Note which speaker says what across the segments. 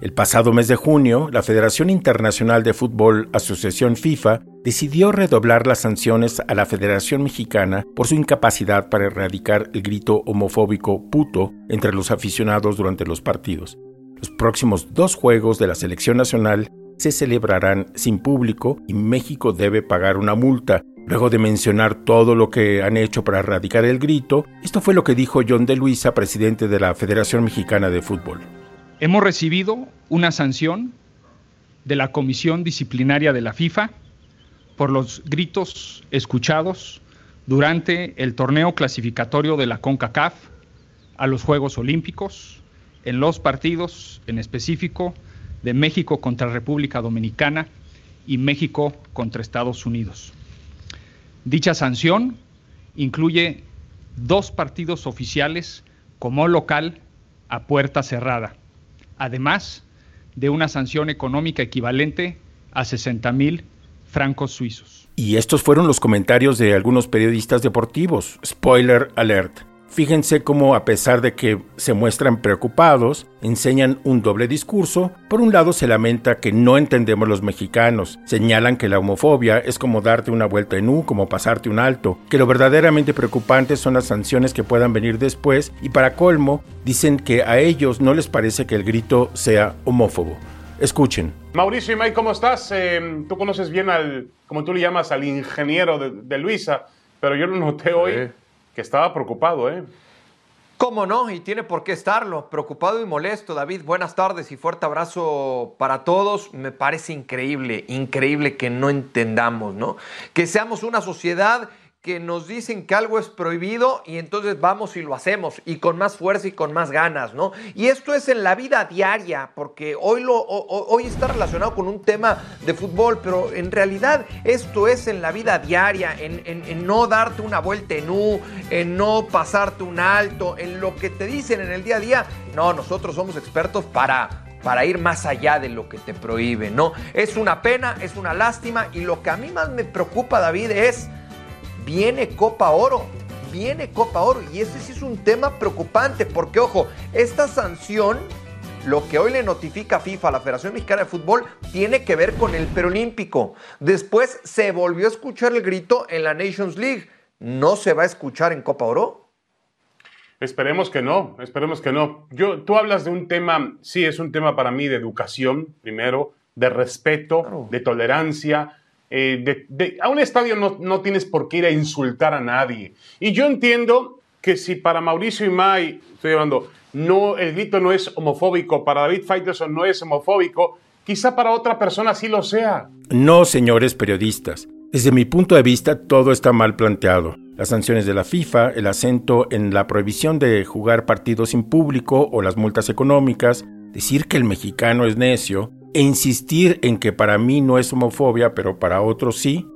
Speaker 1: El pasado mes de junio, la Federación Internacional de Fútbol, Asociación FIFA, decidió redoblar las sanciones a la Federación Mexicana por su incapacidad para erradicar el grito homofóbico puto entre los aficionados durante los partidos. Los próximos dos juegos de la selección nacional se celebrarán sin público y México debe pagar una multa. Luego de mencionar todo lo que han hecho para erradicar el grito, esto fue lo que dijo John de Luisa, presidente de la Federación Mexicana de Fútbol.
Speaker 2: Hemos recibido una sanción de la Comisión Disciplinaria de la FIFA por los gritos escuchados durante el torneo clasificatorio de la CONCACAF a los Juegos Olímpicos, en los partidos en específico de México contra República Dominicana y México contra Estados Unidos. Dicha sanción incluye dos partidos oficiales como local a puerta cerrada además de una sanción económica equivalente a 60 mil francos suizos.
Speaker 1: Y estos fueron los comentarios de algunos periodistas deportivos. Spoiler alert. Fíjense cómo a pesar de que se muestran preocupados, enseñan un doble discurso. Por un lado se lamenta que no entendemos los mexicanos, señalan que la homofobia es como darte una vuelta en U, como pasarte un alto, que lo verdaderamente preocupante son las sanciones que puedan venir después y para colmo dicen que a ellos no les parece que el grito sea homófobo. Escuchen.
Speaker 3: Mauricio y Mike, ¿cómo estás? Eh, tú conoces bien al, como tú le llamas, al ingeniero de, de Luisa, pero yo lo noté hoy estaba preocupado, ¿eh?
Speaker 4: ¿Cómo no? Y tiene por qué estarlo. Preocupado y molesto, David. Buenas tardes y fuerte abrazo para todos. Me parece increíble, increíble que no entendamos, ¿no? Que seamos una sociedad que nos dicen que algo es prohibido y entonces vamos y lo hacemos y con más fuerza y con más ganas, ¿no? Y esto es en la vida diaria, porque hoy, lo, hoy está relacionado con un tema de fútbol, pero en realidad esto es en la vida diaria, en, en no darte una vuelta en U, en no pasarte un alto, en lo que te dicen en el día a día. No, nosotros somos expertos para para ir más allá de lo que te prohíbe, ¿no? Es una pena, es una lástima y lo que a mí más me preocupa, David, es viene Copa Oro. Viene Copa Oro. Y ese sí es un tema preocupante porque, ojo, esta sanción, lo que hoy le notifica FIFA a la Federación Mexicana de Fútbol, tiene que ver con el perolímpico. Después se volvió a escuchar el grito en la Nations League. ¿No se va a escuchar en Copa Oro?
Speaker 3: Esperemos que no, esperemos que no. Yo, tú hablas de un tema, sí, es un tema para mí de educación, primero, de respeto, de tolerancia, eh, a un estadio no, tienes por qué ir a insultar a nadie. Y yo entiendo que si para Mauricio y May, estoy hablando, no, el grito no es homofóbico, para David Faitelson no es homofóbico, quizá para otra persona sí lo sea.
Speaker 1: No, señores periodistas. Desde mi punto de vista, todo está mal planteado. Las sanciones de la FIFA, el acento en la prohibición de jugar partidos sin público o las multas económicas, decir que el mexicano es necio, e insistir en que para mí no es homofobia, pero para otros sí,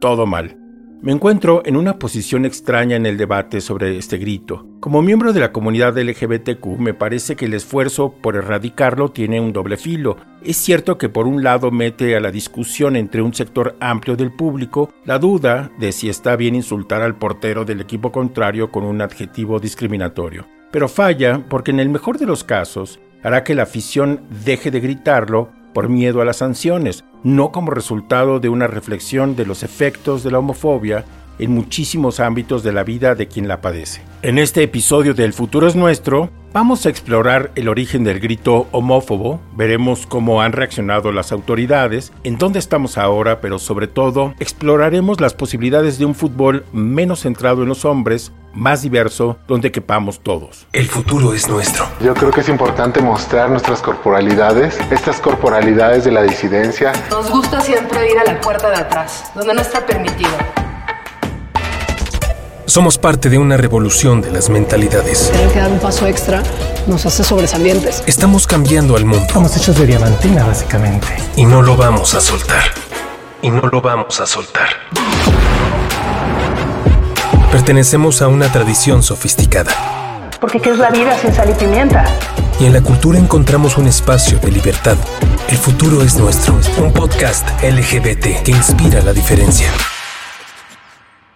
Speaker 1: todo mal. Me encuentro en una posición extraña en el debate sobre este grito. Como miembro de la comunidad LGBTQ, me parece que el esfuerzo por erradicarlo tiene un doble filo. Es cierto que por un lado mete a la discusión entre un sector amplio del público la duda de si está bien insultar al portero del equipo contrario con un adjetivo discriminatorio. pero falla porque en el mejor de los casos hará que la afición deje de gritarlo por miedo a las sanciones, no como resultado de una reflexión de los efectos de la homofobia en muchísimos ámbitos de la vida de quien la padece. En este episodio de El futuro es nuestro, vamos a explorar el origen del grito homófobo, veremos cómo han reaccionado las autoridades, en dónde estamos ahora, pero sobre todo exploraremos las posibilidades de un fútbol menos centrado en los hombres, más diverso, donde quepamos todos.
Speaker 5: El futuro es nuestro.
Speaker 6: Yo creo que es importante mostrar nuestras corporalidades, estas corporalidades de la disidencia.
Speaker 7: Nos gusta siempre ir a la puerta de atrás, donde no está permitido.
Speaker 5: Somos parte de una revolución de las mentalidades.
Speaker 8: Tener que dar un paso extra nos hace sobresalientes.
Speaker 5: Estamos cambiando al mundo.
Speaker 9: Estamos hechos de diamantina, básicamente.
Speaker 5: Y no lo vamos a soltar. Y no lo vamos a soltar. Pertenecemos a una tradición sofisticada.
Speaker 7: Porque ¿qué es la vida sin sal y pimienta?
Speaker 5: Y en la cultura encontramos un espacio de libertad. El futuro es nuestro. Un podcast LGBT que inspira la diferencia.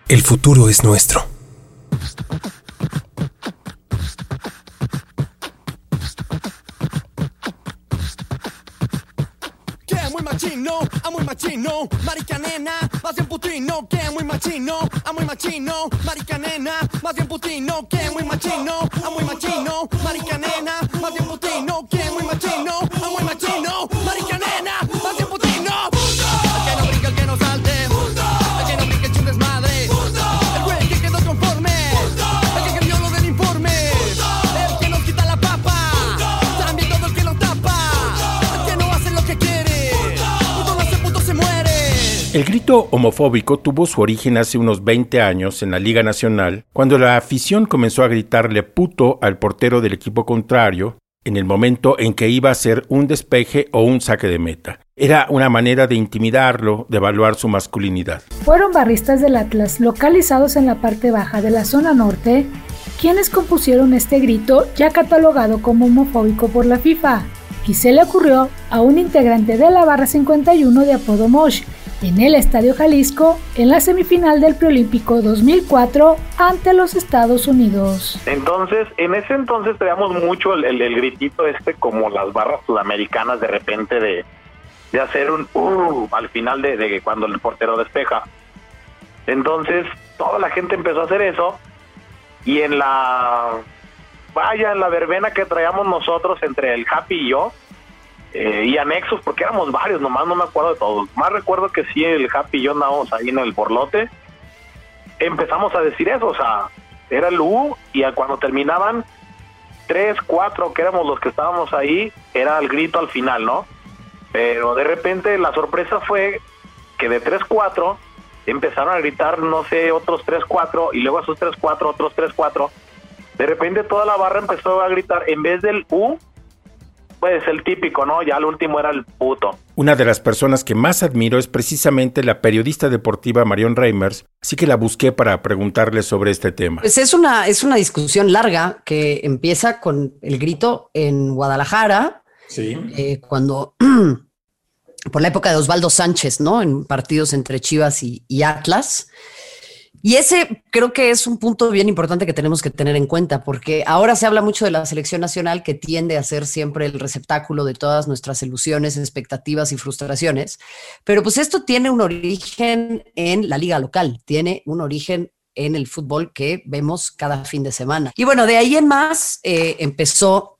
Speaker 5: El futuro es nuestro.
Speaker 10: Que muy machino, a muy machino, marica nena, más bien putino, que muy machino, a muy machino, marica nena, más bien putino, que muy machino, a muy machino, marica nena, más bien putino, que muy machino, a muy machino,
Speaker 1: Homofóbico tuvo su origen hace unos 20 años en la Liga Nacional, cuando la afición comenzó a gritarle puto al portero del equipo contrario en el momento en que iba a ser un despeje o un saque de meta. Era una manera de intimidarlo, de evaluar su masculinidad.
Speaker 11: Fueron barristas del Atlas localizados en la parte baja de la zona norte quienes compusieron este grito ya catalogado como homofóbico por la FIFA, y se le ocurrió a un integrante de la barra 51 de apodo Mosh en el Estadio Jalisco en la semifinal del Preolímpico 2004 ante los Estados Unidos.
Speaker 12: Entonces, en ese entonces traíamos mucho el, gritito este como las barras sudamericanas de repente de, de hacer un uh al final de, de cuando el portero despeja. Entonces, toda la gente empezó a hacer eso y en la vaya, en la verbena que traíamos nosotros entre el Happy y yo, eh, y anexos, porque éramos varios, nomás no me acuerdo de todos. Más recuerdo que sí, el Happy y yo andábamos ahí en el borlote. Empezamos a decir eso, o sea, era el U y cuando terminaban tres, cuatro, que éramos los que estábamos ahí, era el grito al final, ¿no? Pero de repente la sorpresa fue que de tres, cuatro empezaron a gritar, no sé, otros tres, cuatro, y luego esos tres, cuatro, otros tres, cuatro. De repente toda la barra empezó a gritar, en vez del U, pues el típico, ¿no? Ya el último era el puto.
Speaker 1: Una de las personas que más admiro es precisamente la periodista deportiva Marion Reimers, así que la busqué para preguntarle sobre este tema.
Speaker 13: Pues es una, es una discusión larga que empieza con el grito en Guadalajara,
Speaker 1: Sí.
Speaker 13: eh, cuando por la época de Osvaldo Sánchez, ¿no? En partidos entre Chivas y, y Atlas. Y ese creo que es un punto bien importante que tenemos que tener en cuenta, porque ahora se habla mucho de la selección nacional que tiende a ser siempre el receptáculo de todas nuestras ilusiones, expectativas y frustraciones. Pero pues esto tiene un origen en la liga local, tiene un origen en el fútbol que vemos cada fin de semana. Y bueno, de ahí en más eh, empezó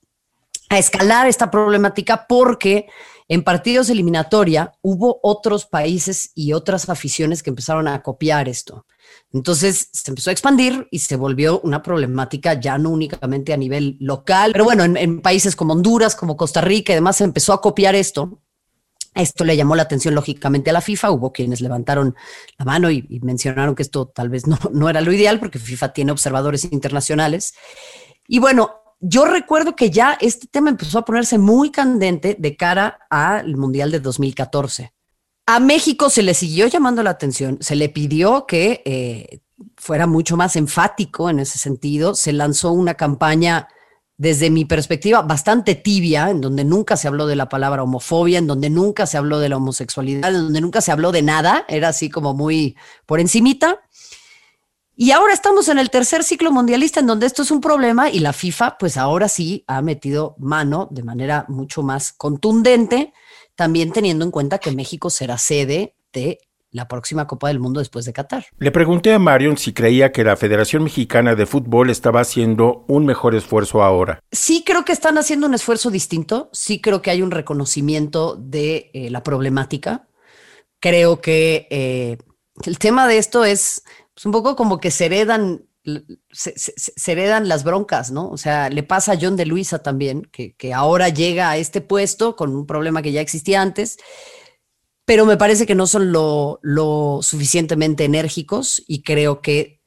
Speaker 13: a escalar esta problemática porque en partidos eliminatoria hubo otros países y otras aficiones que empezaron a copiar esto. Entonces se empezó a expandir y se volvió una problemática ya no únicamente a nivel local, pero bueno, en, países como Honduras, como Costa Rica y demás se empezó a copiar esto. Esto le llamó la atención lógicamente a la FIFA. Hubo quienes levantaron la mano y, y mencionaron que esto tal vez no, no era lo ideal porque FIFA tiene observadores internacionales. Y bueno, yo recuerdo que ya este tema empezó a ponerse muy candente de cara al Mundial de 2014. A México se le siguió llamando la atención, se le pidió que eh, fuera mucho más enfático en ese sentido, se lanzó una campaña desde mi perspectiva bastante tibia, en donde nunca se habló de la palabra homofobia, en donde nunca se habló de la homosexualidad, en donde nunca se habló de nada, era así como muy por encimita. Y ahora estamos en el tercer ciclo mundialista en donde esto es un problema y la FIFA pues ahora sí ha metido mano de manera mucho más contundente, también teniendo en cuenta que México será sede de la próxima Copa del Mundo después de Qatar.
Speaker 1: Le pregunté a Marion si creía que la Federación Mexicana de Fútbol estaba haciendo un mejor esfuerzo ahora.
Speaker 13: Sí creo que están haciendo un esfuerzo distinto, sí creo que hay un reconocimiento de eh, la problemática. Creo que eh, el tema de esto es pues, un poco como que se heredan se, heredan las broncas, ¿no? O sea, le pasa a John de Luisa también, que, que, ahora llega a este puesto con un problema que ya existía antes pero me parece que no son lo, suficientemente enérgicos y creo que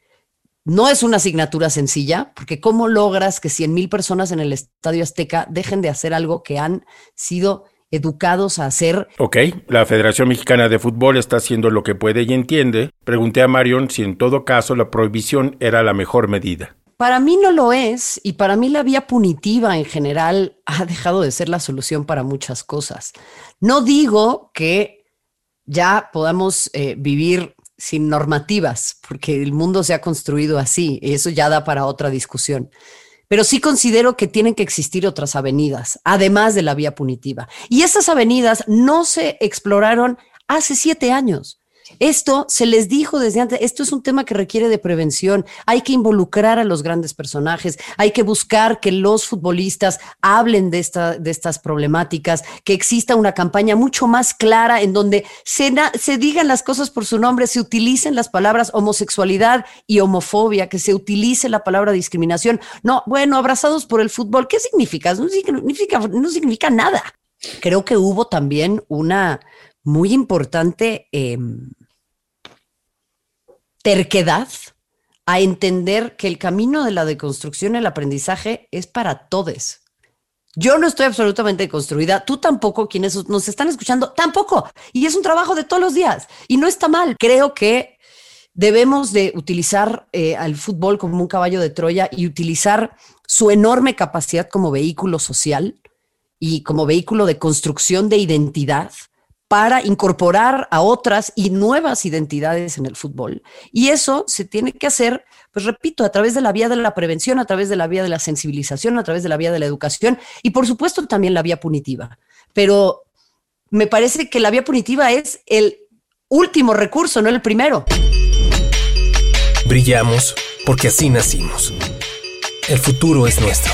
Speaker 13: no es una asignatura sencilla, porque ¿cómo logras que 100 mil personas en el Estadio Azteca dejen de hacer algo que han sido educados a hacer?
Speaker 1: Ok, la Federación Mexicana de Fútbol está haciendo lo que puede y entiende. Pregunté a Marion si en todo caso la prohibición era la mejor medida.
Speaker 13: Para mí no lo es y para mí la vía punitiva en general ha dejado de ser la solución para muchas cosas. No digo que ya podamos eh, vivir sin normativas, porque el mundo se ha construido así, y eso ya da para otra discusión. Pero sí considero que tienen que existir otras avenidas, además de la vía punitiva. Y esas avenidas no se exploraron hace siete años. Esto se les dijo desde antes, esto es un tema que requiere de prevención, hay que involucrar a los grandes personajes, hay que buscar que los futbolistas hablen de, esta, de estas problemáticas, que exista una campaña mucho más clara en donde se, se digan las cosas por su nombre, se utilicen las palabras homosexualidad y homofobia, que se utilice la palabra discriminación. No, bueno, abrazados por el fútbol, ¿qué significa? No significa, no significa nada. Creo que hubo también una muy importante em, terquedad a entender que el camino de la deconstrucción el aprendizaje es para todos. Yo no estoy absolutamente deconstruida, tú tampoco, quienes nos están escuchando, tampoco. Y es un trabajo de todos los días y no está mal. Creo que debemos de utilizar eh, al fútbol como un caballo de Troya y utilizar su enorme capacidad como vehículo social y como vehículo de construcción de identidad para incorporar a otras y nuevas identidades en el fútbol. Y eso se tiene que hacer, pues repito, a través de la vía de la prevención, a través de la vía de la sensibilización, a través de la vía de la educación y por supuesto también la vía punitiva. Pero me parece que la vía punitiva es el último recurso, no el primero.
Speaker 5: Brillamos porque así nacimos. El futuro es nuestro.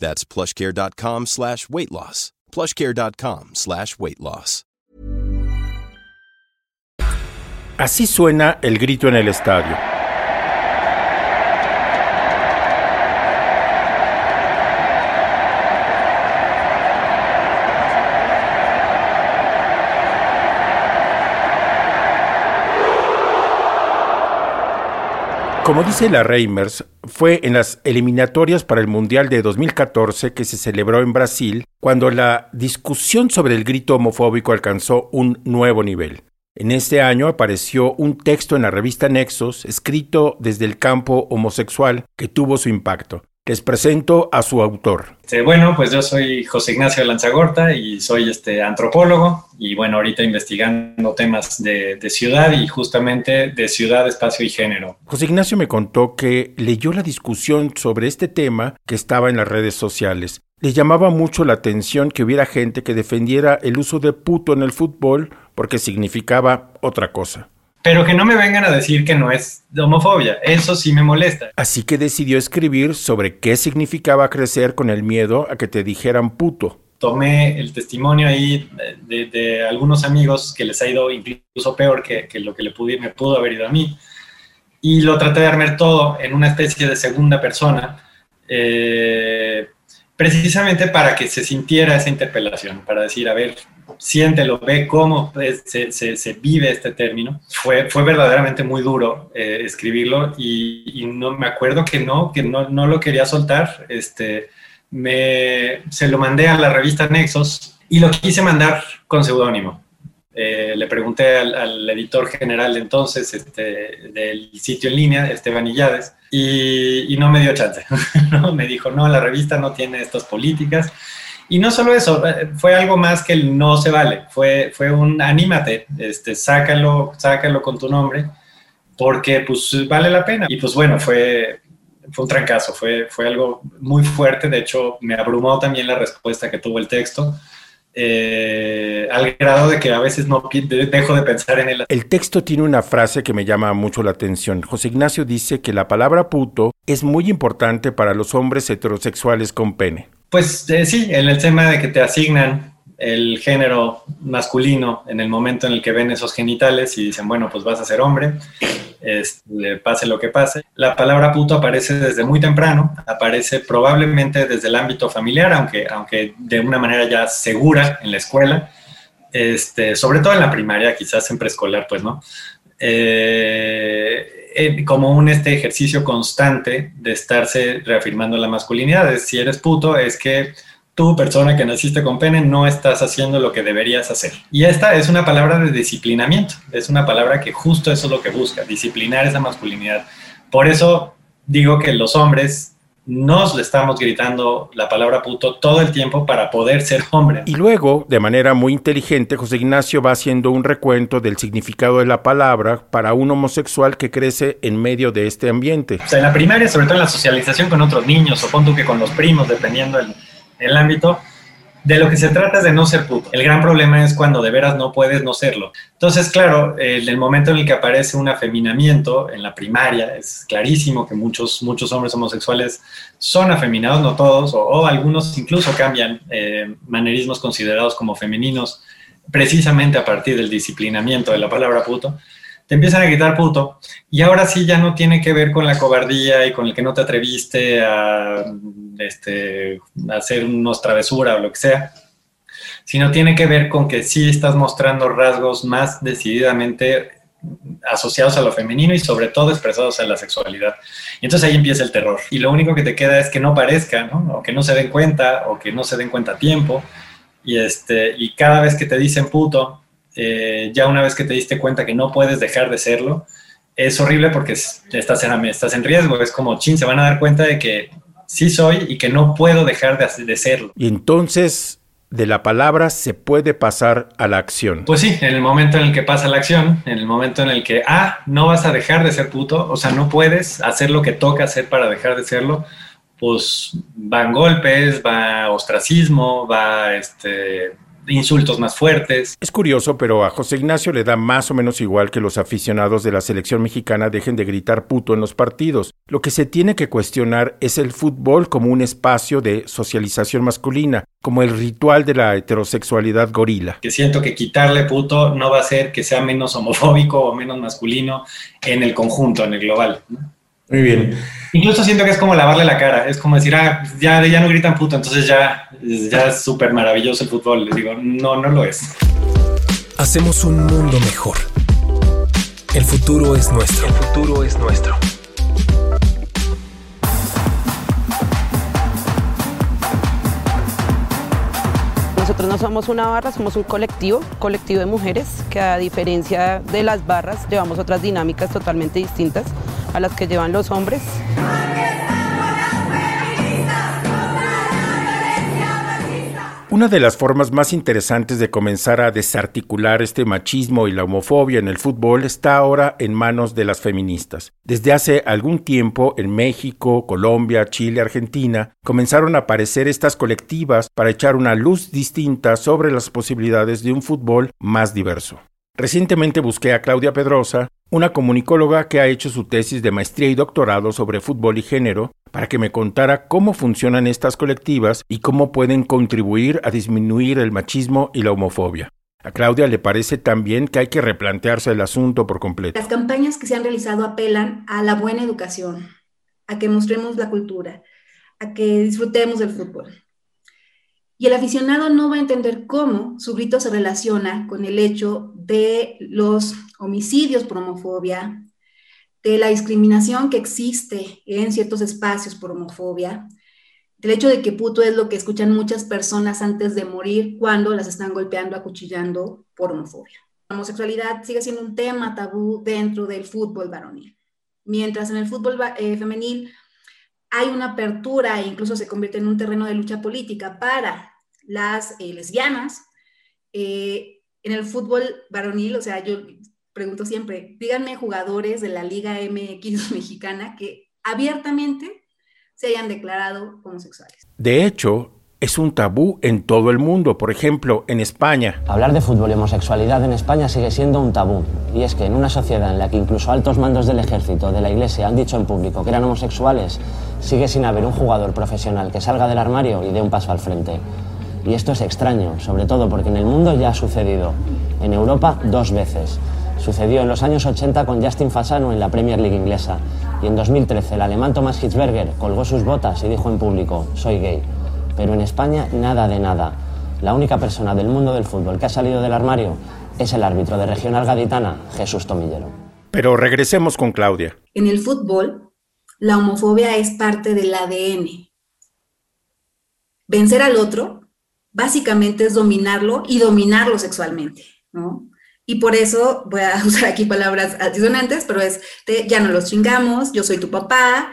Speaker 14: That's plushcare.com slash weight loss. plushcare.com slash weight loss.
Speaker 1: Así suena el grito en el estadio. Como dice la Reimers, fue en las eliminatorias para el Mundial de 2014 que se celebró en Brasil cuando la discusión sobre el grito homofóbico alcanzó un nuevo nivel. En este año apareció un texto en la revista Nexos, escrito desde el campo homosexual, que tuvo su impacto. Les presento a su autor.
Speaker 9: Este, bueno, pues yo soy José Ignacio Lanzagorta y soy este antropólogo y bueno, ahorita investigando temas de, de, ciudad y justamente de ciudad, espacio y género.
Speaker 1: José Ignacio me contó que leyó la discusión sobre este tema que estaba en las redes sociales. Le llamaba mucho la atención que hubiera gente que defendiera el uso de puto en el fútbol porque significaba otra cosa.
Speaker 9: Pero que no me vengan a decir que no es homofobia, eso sí me molesta.
Speaker 1: Así que decidió escribir sobre qué significaba crecer con el miedo a que te dijeran puto.
Speaker 9: Tomé el testimonio ahí de, de algunos amigos que les ha ido incluso peor que, que lo que le pude, me pudo haber ido a mí. Y lo traté de armar todo en una especie de segunda persona, eh, precisamente para que se sintiera esa interpelación, para decir, a ver, siéntelo, ve cómo se, se, se, vive este término. Fue, fue verdaderamente muy duro eh, escribirlo y, y, no me acuerdo que no, que no, no lo quería soltar. Este, me, se lo mandé a la revista Nexos y lo quise mandar con seudónimo. Eh, le pregunté al, al, editor general de entonces este, del sitio en línea, Esteban Illades, y, y no me dio chance. ¿no? Me dijo, no, la revista no tiene estas políticas y no solo eso, eh, fue algo más que el no se vale, fue, fue un anímate, este, sácalo, sácalo con tu nombre, porque pues vale la pena. Y pues bueno, fue, fue un trancazo, fue, fue algo muy fuerte, de hecho me abrumó también la respuesta que tuvo el texto. Eh, al grado de que a veces no dejo de pensar en él.
Speaker 1: El texto tiene una frase que me llama mucho la atención. José Ignacio dice que la palabra puto es muy importante para los hombres heterosexuales con pene.
Speaker 9: Pues eh, sí, en el tema de que te asignan el género masculino en el momento en el que ven esos genitales y dicen, bueno, pues vas a ser hombre, este, pase lo que pase. La palabra puto aparece desde muy temprano, aparece probablemente desde el ámbito familiar, aunque, aunque de una manera ya segura en la escuela, este, sobre todo en la primaria, quizás en preescolar, pues no. Eh, eh, como un este ejercicio constante de estarse reafirmando la masculinidad. Si eres puto, es que tú, persona que naciste con pene, no estás haciendo lo que deberías hacer. Y esta es una palabra de disciplinamiento, es una palabra que justo eso es lo que busca, disciplinar esa masculinidad. Por eso digo que los hombres nos le estamos gritando la palabra puto todo el tiempo para poder ser hombre.
Speaker 1: Y luego, de manera muy inteligente, José Ignacio va haciendo un recuento del significado de la palabra para un homosexual que crece en medio de este ambiente.
Speaker 9: O sea, en la primaria, sobre todo en la socialización con otros niños, o pon que con los primos, dependiendo el, el ámbito, de lo que se trata es de no ser puto. El gran problema es cuando de veras no puedes no serlo. Entonces, claro, en el momento en el que aparece un afeminamiento en la primaria, es clarísimo que muchos, muchos hombres homosexuales son afeminados, no todos, o, algunos incluso cambian eh, manerismos considerados como femeninos precisamente a partir del disciplinamiento de la palabra puto te empiezan a gritar puto, y ahora sí ya no tiene que ver con la cobardía y con el que no te atreviste a, este, a hacer unos travesura o lo que sea, sino tiene que ver con que sí estás mostrando rasgos más decididamente asociados a lo femenino y sobre todo expresados en la sexualidad. Y entonces ahí empieza el terror. Y lo único que te queda es que no parezca, ¿no? O que no se den cuenta, o que no se den cuenta a tiempo. Y, este, y cada vez que te dicen puto, eh, ya una vez que te diste cuenta que no puedes dejar de serlo, es horrible porque estás en, estás en riesgo. Es como, chin, se van a dar cuenta de que sí soy y que no puedo dejar de, de serlo.
Speaker 1: Y entonces de la palabra se puede pasar a la acción.
Speaker 9: Pues sí, en el momento en el que pasa la acción, en el momento en el que, ah, no vas a dejar de ser puto, o sea, no puedes hacer lo que toca hacer para dejar de serlo, pues van golpes, va ostracismo, va este, insultos más fuertes.
Speaker 1: Es curioso, pero a José Ignacio le da más o menos igual que los aficionados de la selección mexicana dejen de gritar puto en los partidos. Lo que se tiene que cuestionar es el fútbol como un espacio de socialización masculina, como el ritual de la heterosexualidad gorila.
Speaker 9: Que siento que quitarle puto no va a hacer que sea menos homofóbico o menos masculino en el conjunto, en el global. ¿no?
Speaker 1: Muy bien.
Speaker 9: Incluso siento que es como lavarle la cara, es como decir, ah, ya, ya no gritan puto, entonces ya, ya es súper maravilloso el fútbol. Les digo, no, no lo es.
Speaker 5: Hacemos un mundo mejor. El futuro es nuestro.
Speaker 10: El futuro es nuestro.
Speaker 15: Nosotros no somos una barra, somos un colectivo, colectivo de mujeres que a diferencia de las barras llevamos otras dinámicas totalmente distintas a las que llevan los hombres.
Speaker 1: Una de las formas más interesantes de comenzar a desarticular este machismo y la homofobia en el fútbol está ahora en manos de las feministas. Desde hace algún tiempo en México, Colombia, Chile, Argentina, comenzaron a aparecer estas colectivas para echar una luz distinta sobre las posibilidades de un fútbol más diverso. Recientemente busqué a Claudia Pedrosa, una comunicóloga que ha hecho su tesis de maestría y doctorado sobre fútbol y género, para que me contara cómo funcionan estas colectivas y cómo pueden contribuir a disminuir el machismo y la homofobia. A Claudia le parece también que hay que replantearse el asunto por completo.
Speaker 16: Las campañas que se han realizado apelan a la buena educación, a que mostremos la cultura, a que disfrutemos del fútbol. Y el aficionado no va a entender cómo su grito se relaciona con el hecho de los homicidios por homofobia, de la discriminación que existe en ciertos espacios por homofobia, del hecho de que puto es lo que escuchan muchas personas antes de morir cuando las están golpeando, acuchillando por homofobia. La homosexualidad sigue siendo un tema tabú dentro del fútbol varonil, mientras en el fútbol eh, femenil hay una apertura e incluso se convierte en un terreno de lucha política para las eh, lesbianas. Eh, en el fútbol varonil, o sea, yo pregunto siempre, díganme jugadores de la Liga MX mexicana que abiertamente se hayan declarado homosexuales.
Speaker 1: De hecho, es un tabú en todo el mundo, por ejemplo, en España.
Speaker 17: Hablar de fútbol y homosexualidad en España sigue siendo un tabú. Y es que en una sociedad en la que incluso altos mandos del ejército, de la iglesia, han dicho en público que eran homosexuales, sigue sin haber un jugador profesional que salga del armario y dé un paso al frente. Y esto es extraño, sobre todo porque en el mundo ya ha sucedido. En Europa dos veces. Sucedió en los años 80 con Justin Fasano en la Premier League inglesa y en 2013 el alemán Thomas Hitzberger colgó sus botas y dijo en público, soy gay. Pero en España nada de nada. La única persona del mundo del fútbol que ha salido del armario es el árbitro de Regional Gaditana, Jesús Tomillero.
Speaker 1: Pero regresemos con Claudia.
Speaker 16: En el fútbol, la homofobia es parte del ADN. Vencer al otro básicamente es dominarlo y dominarlo sexualmente, ¿no? Y por eso voy a usar aquí palabras altisonantes, pero es, ya no los chingamos, yo soy tu papá,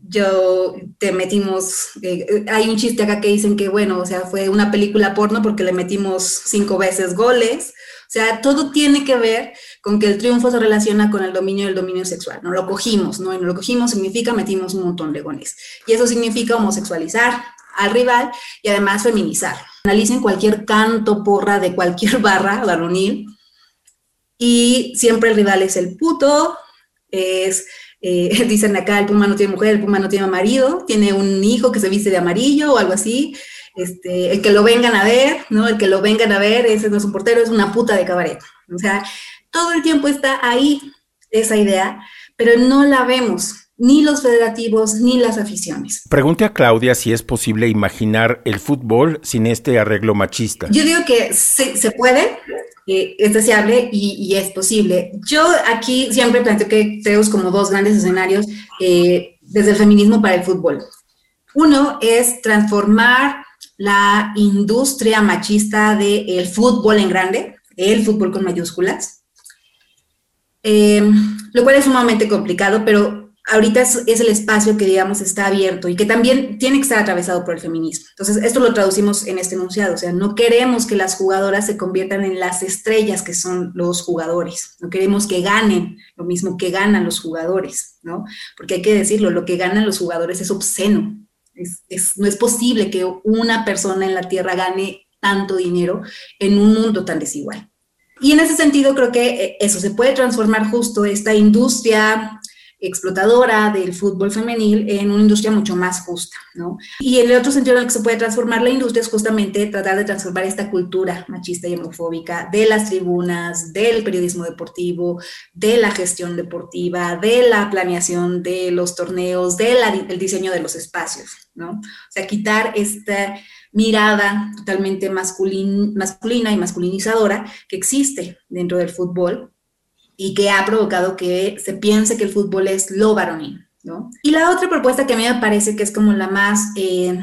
Speaker 16: yo te metimos, eh, hay un chiste acá que dicen que, bueno, o sea, fue una película porno porque le metimos cinco veces goles. O sea, todo tiene que ver con que el triunfo se relaciona con el dominio del dominio sexual. No lo cogimos, ¿no? Y no lo cogimos significa metimos un montón de goles. Y eso significa homosexualizar al rival y además feminizar. Analicen cualquier canto, porra de cualquier barra varonil y siempre el rival es el puto, es, eh, dicen acá, el puma no tiene mujer, el puma no tiene marido, tiene un hijo que se viste de amarillo o algo así, este, el que lo vengan a ver, ¿no? El que lo vengan a ver, ese no es un portero, es una puta de cabaret. O sea, todo el tiempo está ahí esa idea, pero no la vemos, ni los federativos, ni las aficiones.
Speaker 1: Pregunte a Claudia si es posible imaginar el fútbol sin este arreglo machista.
Speaker 16: Yo digo que se, se puede, eh, es deseable y, y, es posible. Yo aquí siempre planteo que tenemos como dos grandes escenarios eh, desde el feminismo para el fútbol. Uno es transformar la industria machista del fútbol en grande, el fútbol con mayúsculas, eh, lo cual es sumamente complicado, pero ahorita es, el espacio que, digamos, está abierto y que también tiene que estar atravesado por el feminismo. Entonces, esto lo traducimos en este enunciado, o sea, no queremos que las jugadoras se conviertan en las estrellas que son los jugadores, no queremos que ganen lo mismo que ganan los jugadores, ¿no? Porque hay que decirlo, lo que ganan los jugadores es obsceno. Es, no es posible que una persona en la Tierra gane tanto dinero en un mundo tan desigual. Y en ese sentido creo que eh, eso se puede transformar justo esta industria explotadora del fútbol femenil en una industria mucho más justa, ¿no? Y el otro sentido en el que se puede transformar la industria es justamente tratar de transformar esta cultura machista y homofóbica de las tribunas, del periodismo deportivo, de la gestión deportiva, de la planeación de los torneos, del diseño de los espacios, ¿no? O sea, quitar esta mirada totalmente masculin, masculina y masculinizadora que existe dentro del fútbol y que ha provocado que se piense que el fútbol es lo varonil, ¿no? Y la otra propuesta que a mí me parece que es como la más, eh,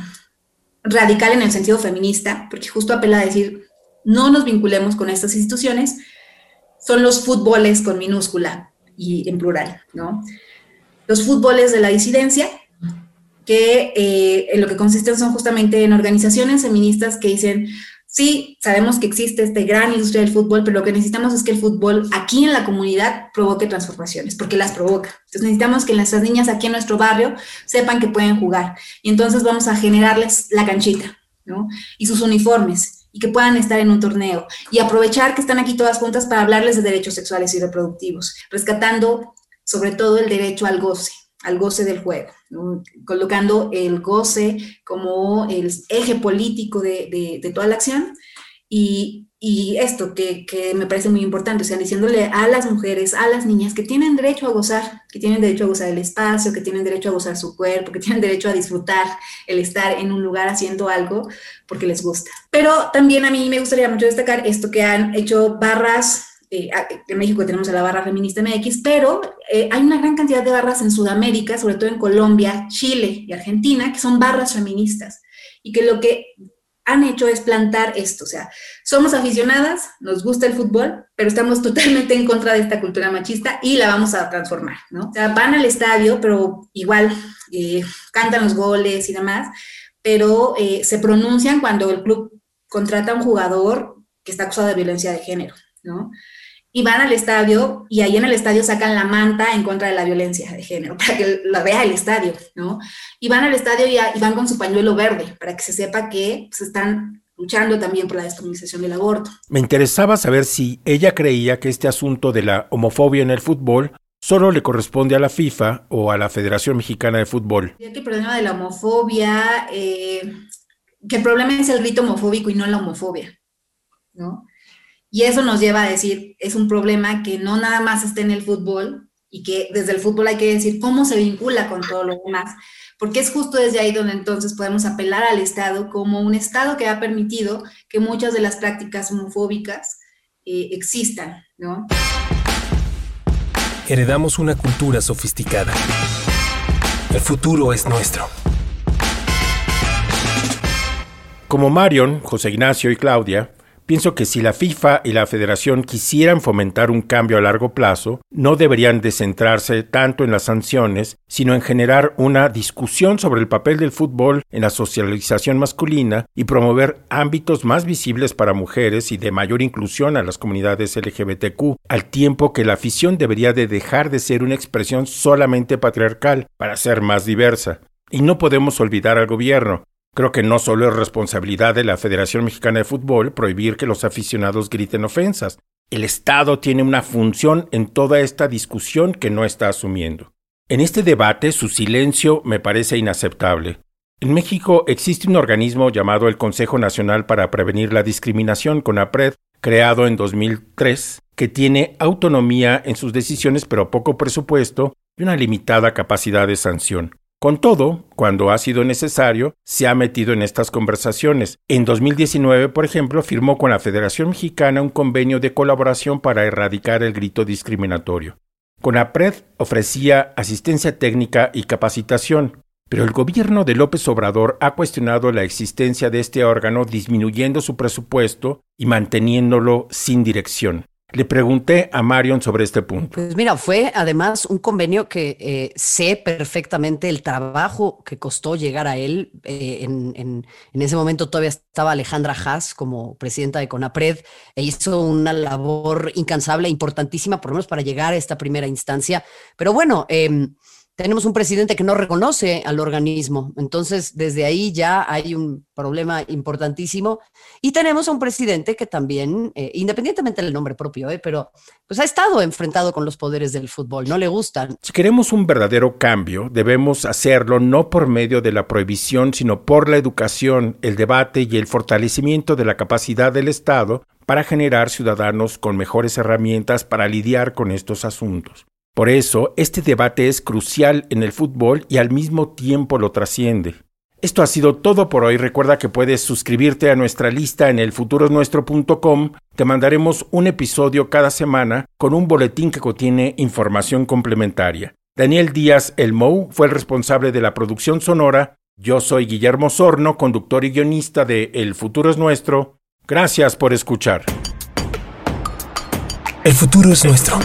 Speaker 16: radical en el sentido feminista, porque justo apela a decir, no nos vinculemos con estas instituciones, son los fútboles con minúscula y en plural, ¿no? Los fútboles de la disidencia, que eh, en lo que consisten son justamente en organizaciones feministas que dicen, sí, sabemos que existe esta gran industria del fútbol, pero lo que necesitamos es que el fútbol aquí en la comunidad provoque transformaciones, porque las provoca. Entonces necesitamos que nuestras niñas aquí en nuestro barrio sepan que pueden jugar. Y entonces vamos a generarles la canchita, ¿no? Y sus uniformes, y que puedan estar en un torneo. Y aprovechar que están aquí todas juntas para hablarles de derechos sexuales y reproductivos, rescatando sobre todo el derecho al goce al goce del juego, colocando el goce como el eje político de, toda la acción y, esto que, me parece muy importante, o sea, diciéndole a las mujeres, a las niñas que tienen derecho a gozar, que tienen derecho a gozar el espacio, que tienen derecho a gozar su cuerpo, que tienen derecho a disfrutar el estar en un lugar haciendo algo porque les gusta. Pero también a mí me gustaría mucho destacar esto que han hecho barras eh, en México tenemos a la barra feminista MX, pero eh, hay una gran cantidad de barras en Sudamérica, sobre todo en Colombia, Chile y Argentina, que son barras feministas y que lo que han hecho es plantar esto, o sea, somos aficionadas, nos gusta el fútbol, pero estamos totalmente en contra de esta cultura machista y la vamos a transformar, ¿no? O sea, van al estadio, pero igual eh, cantan los goles y demás, pero se pronuncian cuando el club contrata a un jugador que está acusado de violencia de género, ¿no? Y van al estadio y ahí en el estadio sacan la manta en contra de la violencia de género, para que la vea el estadio, ¿no? Y van al estadio y, van con su pañuelo verde, para que se sepa que se están luchando también por la descomunización del aborto.
Speaker 1: Me interesaba saber si ella creía que este asunto de la homofobia en el fútbol solo le corresponde a la FIFA o a la Federación Mexicana de Fútbol.
Speaker 16: que el problema de la homofobia, eh, que el problema es el rito homofóbico y no la homofobia, ¿no? Y eso nos lleva a decir, es un problema que no nada más está en el fútbol y que desde el fútbol hay que decir cómo se vincula con todo lo demás, porque es justo desde ahí donde entonces podemos apelar al Estado como un Estado que ha permitido que muchas de las prácticas homofóbicas eh, existan, ¿no?
Speaker 5: Heredamos una cultura sofisticada. El futuro es nuestro.
Speaker 1: Como Marion, José Ignacio y Claudia, Pienso que si la FIFA y la Federación quisieran fomentar un cambio a largo plazo, no deberían de centrarse tanto en las sanciones, sino en generar una discusión sobre el papel del fútbol en la socialización masculina y promover ámbitos más visibles para mujeres y de mayor inclusión a las comunidades LGBTQ, al tiempo que la afición debería de dejar de ser una expresión solamente patriarcal para ser más diversa. Y no podemos olvidar al gobierno, Creo que no solo es responsabilidad de la Federación Mexicana de Fútbol prohibir que los aficionados griten ofensas. El Estado tiene una función en toda esta discusión que no está asumiendo. En este debate su silencio me parece inaceptable. En México existe un organismo llamado el Consejo Nacional para Prevenir la Discriminación, CONAPRED, creado en 2003, que tiene autonomía en sus decisiones pero poco presupuesto y una limitada capacidad de sanción. Con todo, cuando ha sido necesario, se ha metido en estas conversaciones. En 2019, por ejemplo, firmó con la Federación Mexicana un convenio de colaboración para erradicar el grito discriminatorio. CONAPRED ofrecía asistencia técnica y capacitación, pero el gobierno de López Obrador ha cuestionado la existencia de este órgano disminuyendo su presupuesto y manteniéndolo sin dirección. Le pregunté a Marion sobre este punto.
Speaker 13: Pues mira, fue además un convenio que eh, sé perfectamente el trabajo que costó llegar a él. Eh, en, en, ese momento todavía estaba Alejandra Haas como presidenta de CONAPRED e hizo una labor incansable, importantísima, por lo menos para llegar a esta primera instancia. Pero bueno, eh, tenemos un presidente que no reconoce al organismo. Entonces, desde ahí ya hay un problema importantísimo. Y tenemos a un presidente que también, eh, independientemente del nombre propio, eh, pero pues ha estado enfrentado con los poderes del fútbol, no le gustan.
Speaker 1: Si queremos un verdadero cambio, debemos hacerlo no por medio de la prohibición, sino por la educación, el debate y el fortalecimiento de la capacidad del Estado para generar ciudadanos con mejores herramientas para lidiar con estos asuntos. Por eso, este debate es crucial en el fútbol y al mismo tiempo lo trasciende. Esto ha sido todo por hoy. Recuerda que puedes suscribirte a nuestra lista en elfuturosnuestro.com. Te mandaremos un episodio cada semana con un boletín que contiene información complementaria. Daniel Díaz El Mou fue el responsable de la producción sonora Yo soy Guillermo Sorno, conductor y guionista de El futuro es nuestro. Gracias por escuchar.
Speaker 5: El futuro es nuestro,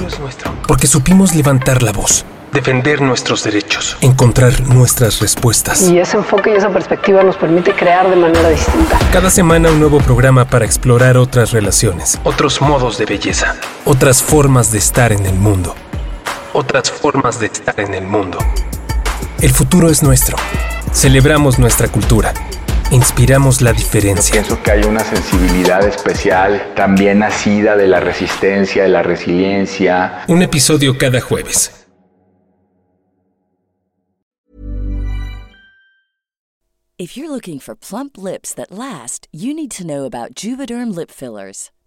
Speaker 5: porque supimos levantar la voz, defender nuestros derechos, encontrar nuestras respuestas.
Speaker 8: Y ese enfoque y esa perspectiva nos permite crear de manera distinta.
Speaker 5: Cada semana un nuevo programa para explorar otras relaciones, otros modos de belleza, otras formas de estar en el mundo, otras formas de estar en el mundo. El futuro es nuestro. Celebramos nuestra cultura. Inspiramos la diferencia.
Speaker 18: Pienso que hay una sensibilidad especial, también nacida de la resistencia, de la resiliencia.
Speaker 5: Un episodio cada jueves.
Speaker 19: If you're looking for plump lips that last, you need to know about Juvederm lip fillers.